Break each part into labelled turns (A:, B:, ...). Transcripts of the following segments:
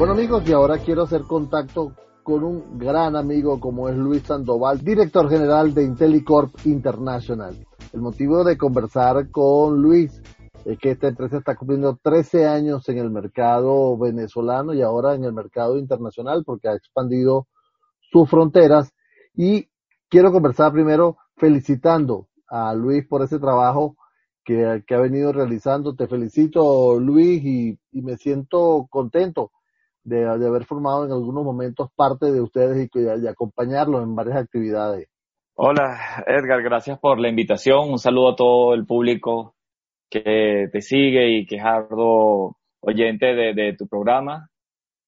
A: Bueno amigos, y ahora quiero hacer contacto con un gran amigo como es Luis Sandoval, director general de Intellicorp International. El motivo de conversar con Luis es que esta empresa está cumpliendo 13 años en el mercado venezolano y ahora en el mercado internacional porque ha expandido sus fronteras y quiero conversar primero felicitando a Luis por ese trabajo que, ha venido realizando. Te felicito Luis y, me siento contento de, haber formado en algunos momentos parte de ustedes y, de acompañarlos en varias actividades.
B: Hola Edgar, gracias por la invitación. Un saludo a todo el público que te sigue y que es arduo oyente de, tu programa.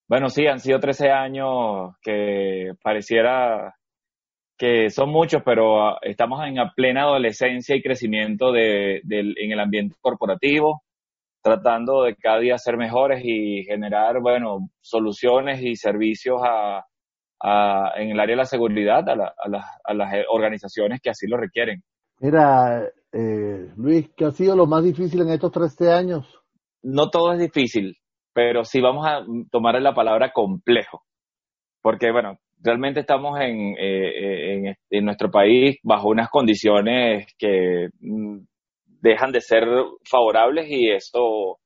B: Bueno, sí, han sido 13 años que pareciera que son muchos, pero ah, estamos en plena adolescencia y crecimiento de, en el ambiente corporativo, tratando de cada día ser mejores y generar, bueno, soluciones y servicios a, en el área de la seguridad a, a las organizaciones que así lo requieren.
A: Mira, eh, Luis, ¿qué ha sido lo más difícil en estos 13 años?
B: No todo es difícil, pero sí vamos a tomar la palabra complejo, porque bueno, realmente estamos en, eh, en, en, nuestro país bajo unas condiciones que mm, dejan de ser favorables y eso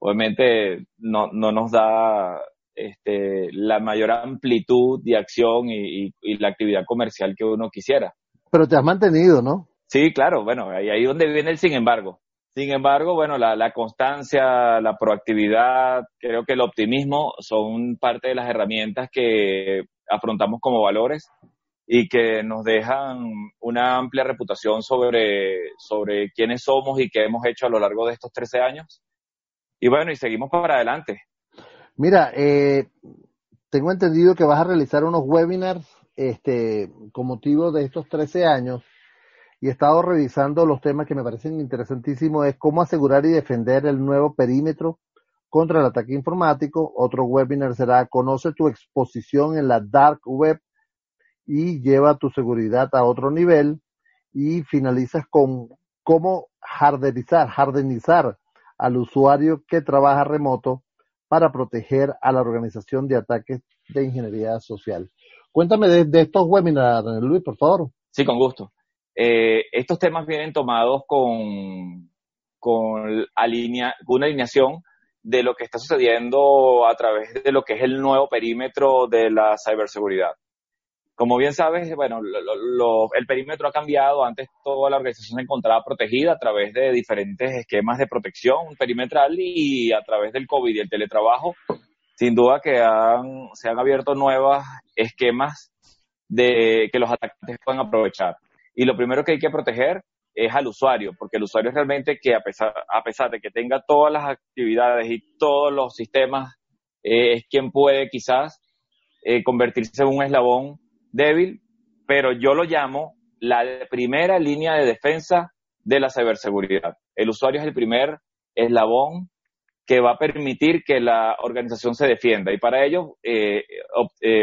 B: obviamente no, no nos da este, la mayor amplitud de acción y, y la actividad comercial que uno quisiera.
A: Pero te has mantenido, ¿no?
B: Sí, claro, bueno, ahí, ahí donde viene el sin embargo. Sin embargo, bueno, la, la, constancia, la proactividad, creo que el optimismo son parte de las herramientas que afrontamos como valores y que nos dejan una amplia reputación sobre, sobre quiénes somos y qué hemos hecho a lo largo de estos 13 años. Y bueno, y seguimos para adelante.
A: Mira, eh, tengo entendido que vas a realizar unos webinars este, con motivo de estos 13 años y he estado revisando los temas que me parecen interesantísimos, es cómo asegurar y defender el nuevo perímetro contra el ataque informático. Otro webinar será Conoce tu exposición en la dark web y lleva tu seguridad a otro nivel. Y finalizas con cómo hardenizar, hardenizar al usuario que trabaja remoto para proteger a la organización de ataques de ingeniería social. Cuéntame de, estos webinars, Luis, por favor.
B: Sí, con gusto. Eh, estos temas vienen tomados con, con una alineación de lo que está sucediendo a través de lo que es el nuevo perímetro de la ciberseguridad. Como bien sabes, bueno, el perímetro ha cambiado. Antes toda la organización se encontraba protegida a través de diferentes esquemas de protección perimetral y a través del COVID y el teletrabajo, sin duda que se han abierto nuevos esquemas de que los atacantes puedan aprovechar. Y lo primero que hay que proteger es al usuario, porque el usuario es realmente que a pesar, a pesar de que tenga todas las actividades y todos los sistemas, eh, es quien puede quizás eh, convertirse en un eslabón débil, pero yo lo llamo la primera línea de defensa de la ciberseguridad. El usuario es el primer eslabón que va a permitir que la organización se defienda. Y para ello eh,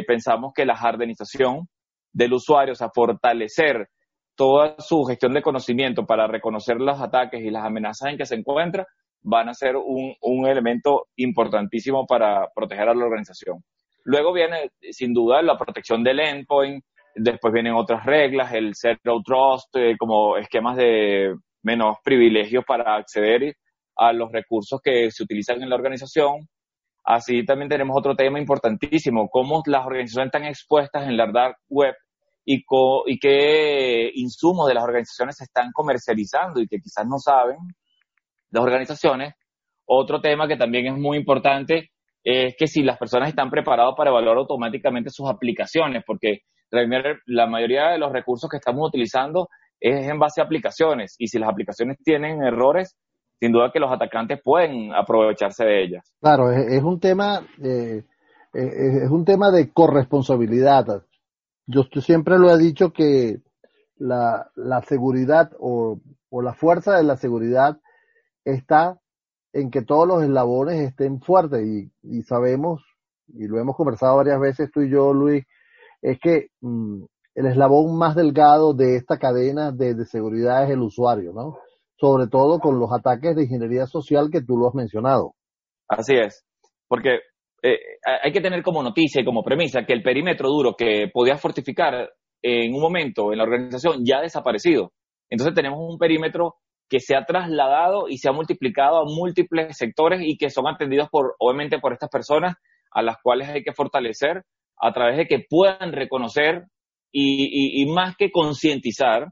B: pensamos que la hardenización del usuario, o sea, fortalecer toda su gestión de conocimiento para reconocer los ataques y las amenazas en que se encuentra van a ser un elemento importantísimo para proteger a la organización. Luego viene, sin duda, la protección del endpoint, después vienen otras reglas, el Zero Trust, eh, como esquemas de menos privilegios para acceder a los recursos que se utilizan en la organización. Así también tenemos otro tema importantísimo, cómo las organizaciones están expuestas en la dark web y, y qué insumos de las organizaciones se están comercializando y que quizás no saben las organizaciones. Otro tema que también es muy importante es que si las personas están preparadas para evaluar automáticamente sus aplicaciones, porque la mayoría de los recursos que estamos utilizando es en base a aplicaciones y si las aplicaciones tienen errores, sin duda que los atacantes pueden aprovecharse de ellas.
A: Claro, es, un tema es un tema de corresponsabilidad yo siempre lo he dicho que la, la seguridad o, o, la fuerza de la seguridad está en que todos los eslabones estén fuertes y, sabemos, y lo hemos conversado varias veces tú y yo, Luis, es que mm, el eslabón más delgado de esta cadena de, de seguridad es el usuario, ¿no? Sobre todo con los ataques de ingeniería social que tú lo has mencionado.
B: Así es, porque eh, hay que tener como noticia y como premisa que el perímetro duro que podía fortificar en un momento en la organización ya ha desaparecido. Entonces tenemos un perímetro que se ha trasladado y se ha multiplicado a múltiples sectores y que son atendidos por, obviamente, por estas personas a las cuales hay que fortalecer a través de que puedan reconocer y, y más que concientizar,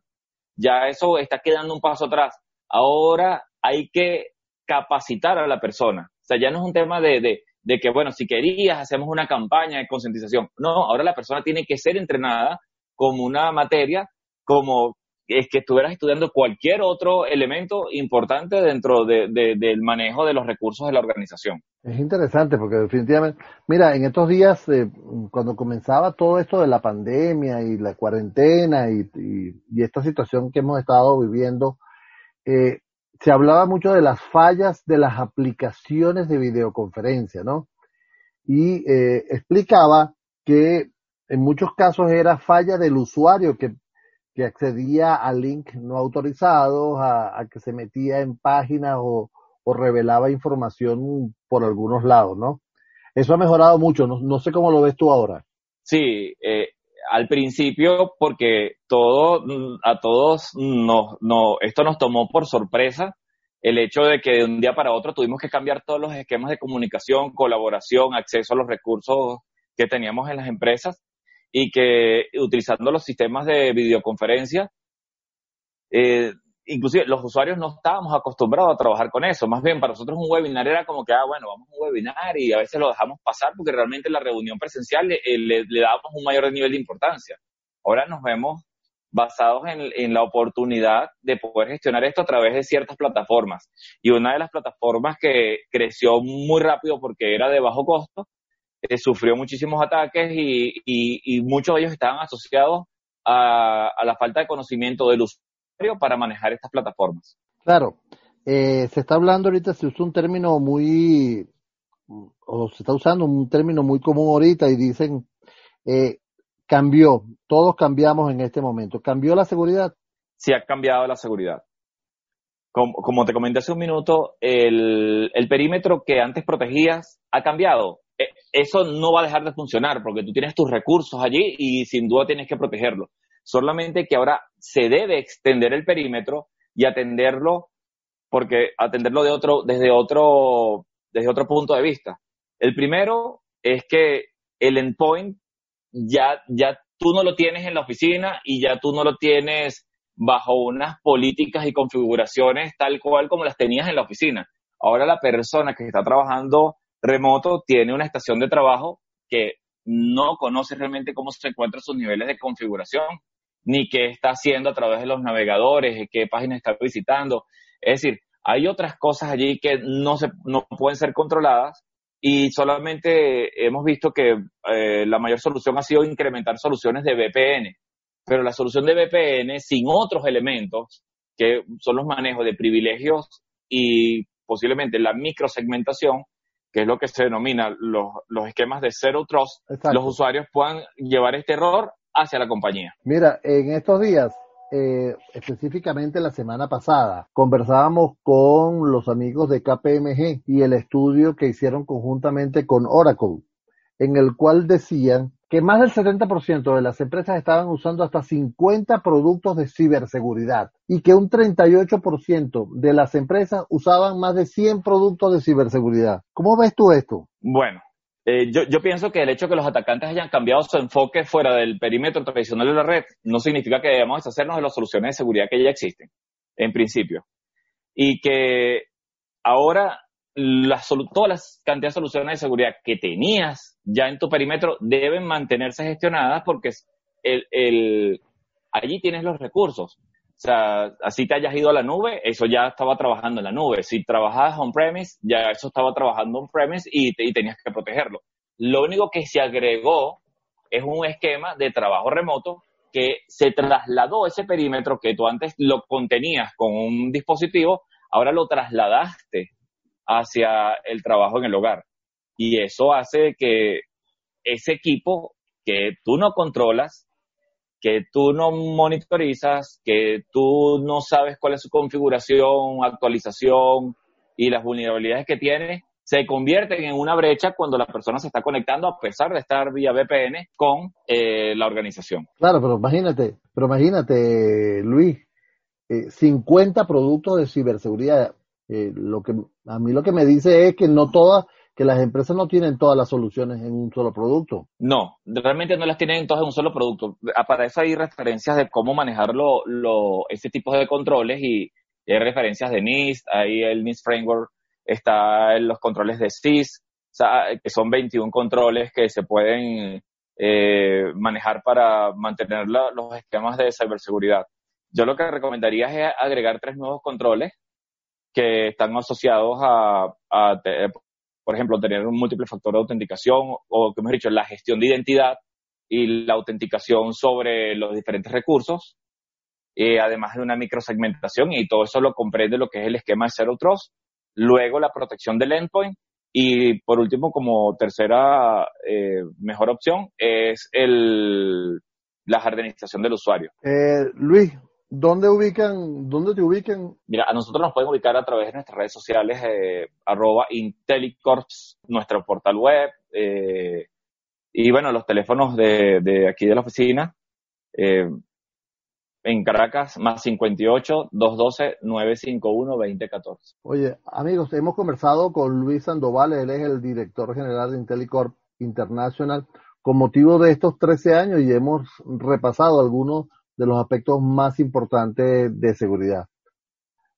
B: ya eso está quedando un paso atrás. Ahora hay que capacitar a la persona. O sea, ya no es un tema de, de, de que, bueno, si querías, hacemos una campaña de concientización. No, ahora la persona tiene que ser entrenada como una materia, como es que estuvieras estudiando cualquier otro elemento importante dentro de, del manejo de los recursos de la organización.
A: Es interesante porque definitivamente, mira, en estos días, eh, cuando comenzaba todo esto de la pandemia y la cuarentena y, esta situación que hemos estado viviendo, eh, se hablaba mucho de las fallas de las aplicaciones de videoconferencia, ¿no? Y eh, explicaba que en muchos casos era falla del usuario que, que accedía a link no autorizados, a, que se metía en páginas o, o, revelaba información por algunos lados, ¿no? Eso ha mejorado mucho, no, no sé cómo lo ves tú ahora.
B: Sí, eh, al principio porque todo, a todos nos, no, esto nos tomó por sorpresa el hecho de que de un día para otro tuvimos que cambiar todos los esquemas de comunicación, colaboración, acceso a los recursos que teníamos en las empresas y que utilizando los sistemas de videoconferencia, eh, inclusive los usuarios no estábamos acostumbrados a trabajar con eso. Más bien, para nosotros un webinar era como que, ah, bueno, vamos a un webinar y a veces lo dejamos pasar porque realmente la reunión presencial le, le, le damos un mayor nivel de importancia. Ahora nos vemos basados en, en, la oportunidad de poder gestionar esto a través de ciertas plataformas. Y una de las plataformas que creció muy rápido porque era de bajo costo, eh, sufrió muchísimos ataques y, y, y, muchos de ellos estaban asociados a, a la falta de conocimiento del usuario para manejar estas plataformas.
A: Claro, eh, se está hablando ahorita, se usa un término muy, o se está usando un término muy común ahorita y dicen, eh, cambió, todos cambiamos en este momento. ¿Cambió la seguridad?
B: Sí, ha cambiado la seguridad. Como, como te comenté hace un minuto, el, el, perímetro que antes protegías ha cambiado. E, eso no va a dejar de funcionar porque tú tienes tus recursos allí y sin duda tienes que protegerlo solamente que ahora se debe extender el perímetro y atenderlo, porque atenderlo de otro, desde otro, desde otro punto de vista. El primero es que el endpoint ya, ya tú no lo tienes en la oficina y ya tú no lo tienes bajo unas políticas y configuraciones tal cual como las tenías en la oficina. Ahora la persona que está trabajando remoto tiene una estación de trabajo que no conoce realmente cómo se encuentran sus niveles de configuración ni qué está haciendo a través de los navegadores, qué página está visitando. Es decir, hay otras cosas allí que no, se, no pueden ser controladas y solamente hemos visto que eh, la mayor solución ha sido incrementar soluciones de VPN. Pero la solución de VPN sin otros elementos, que son los manejos de privilegios y posiblemente la microsegmentación, que es lo que se denomina los, los esquemas de Zero Trust, los usuarios puedan llevar este error hacia la compañía.
A: Mira, en estos días, eh, específicamente la semana pasada, conversábamos con los amigos de KPMG y el estudio que hicieron conjuntamente con Oracle, en el cual decían que más del 70% de las empresas estaban usando hasta 50 productos de ciberseguridad y que un 38% de las empresas usaban más de 100 productos de ciberseguridad. ¿Cómo ves tú esto?
B: Bueno, eh, yo, yo, pienso que el hecho de que los atacantes hayan cambiado su enfoque fuera del perímetro tradicional de la red no significa que debamos deshacernos de las soluciones de seguridad que ya existen, en principio. Y que ahora todas las cantidades de soluciones de seguridad que tenías ya en tu perímetro deben mantenerse gestionadas porque el, el, allí tienes los recursos. O sea, así te hayas ido a la nube, eso ya estaba trabajando en la nube. Si trabajabas on-premise, ya eso estaba trabajando on-premise y tenías que protegerlo. Lo único que se agregó es un esquema de trabajo remoto que se trasladó ese perímetro que tú antes lo contenías con un dispositivo, ahora lo trasladaste hacia el trabajo en el hogar. Y eso hace que ese equipo que tú no controlas que tú no monitorizas, que tú no sabes cuál es su configuración, actualización y las vulnerabilidades que tiene, se convierten en una brecha cuando la persona se está conectando a pesar de estar vía VPN con eh, la organización.
A: Claro, pero imagínate, pero imagínate, Luis, 50 eh, productos de ciberseguridad. Eh, lo que a mí lo que me dice es que no todas, que las empresas no tienen todas las soluciones en un solo producto.
B: No, realmente no las tienen todas en un solo producto. Para eso hay referencias de cómo manejar lo, este tipo de controles y, hay referencias de NIST, hay el NIST Framework está en los controles de SIS, que son 21 controles que se pueden eh, manejar para mantener los esquemas de ciberseguridad. Yo lo que recomendaría es agregar tres nuevos controles que están asociados a, por ejemplo, tener un múltiple factor de autenticación o, como hemos dicho, la gestión de identidad y la autenticación sobre los diferentes recursos, eh, además de una microsegmentación y todo eso lo comprende lo que es el esquema de Zero Trust luego la protección del endpoint y por último, como tercera eh, mejor opción, es el, la jardinización del usuario.
A: Eh, Luis, ¿dónde ubican, dónde te ubican?
B: Mira, a nosotros nos pueden ubicar a través de nuestras redes sociales, eh, arroba Intelicorps, nuestro portal web, eh, y bueno, los teléfonos de, de aquí de la oficina, eh, en Caracas, más 58 212 951 2014.
A: Oye, amigos, hemos conversado con Luis Sandoval, él es el director general de Intellicorp International, con motivo de estos 13 años y hemos repasado algunos de los aspectos más importantes de seguridad.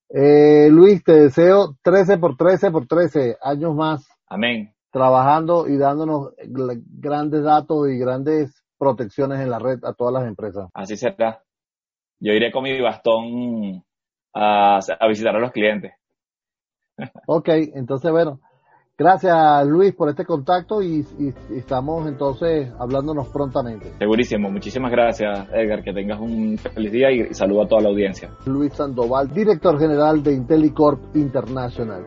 A: Eh, Luis, te deseo 13 por 13 por 13 años más.
B: Amén.
A: Trabajando y dándonos grandes datos y grandes protecciones en la red a todas las empresas.
B: Así será yo iré con mi bastón a, visitar a los clientes.
A: Ok, entonces bueno, gracias Luis por este contacto y, estamos entonces hablándonos prontamente.
B: Segurísimo, muchísimas gracias Edgar, que tengas un feliz día y, y saludo a toda la audiencia.
A: Luis Sandoval, director general de Intellicorp International.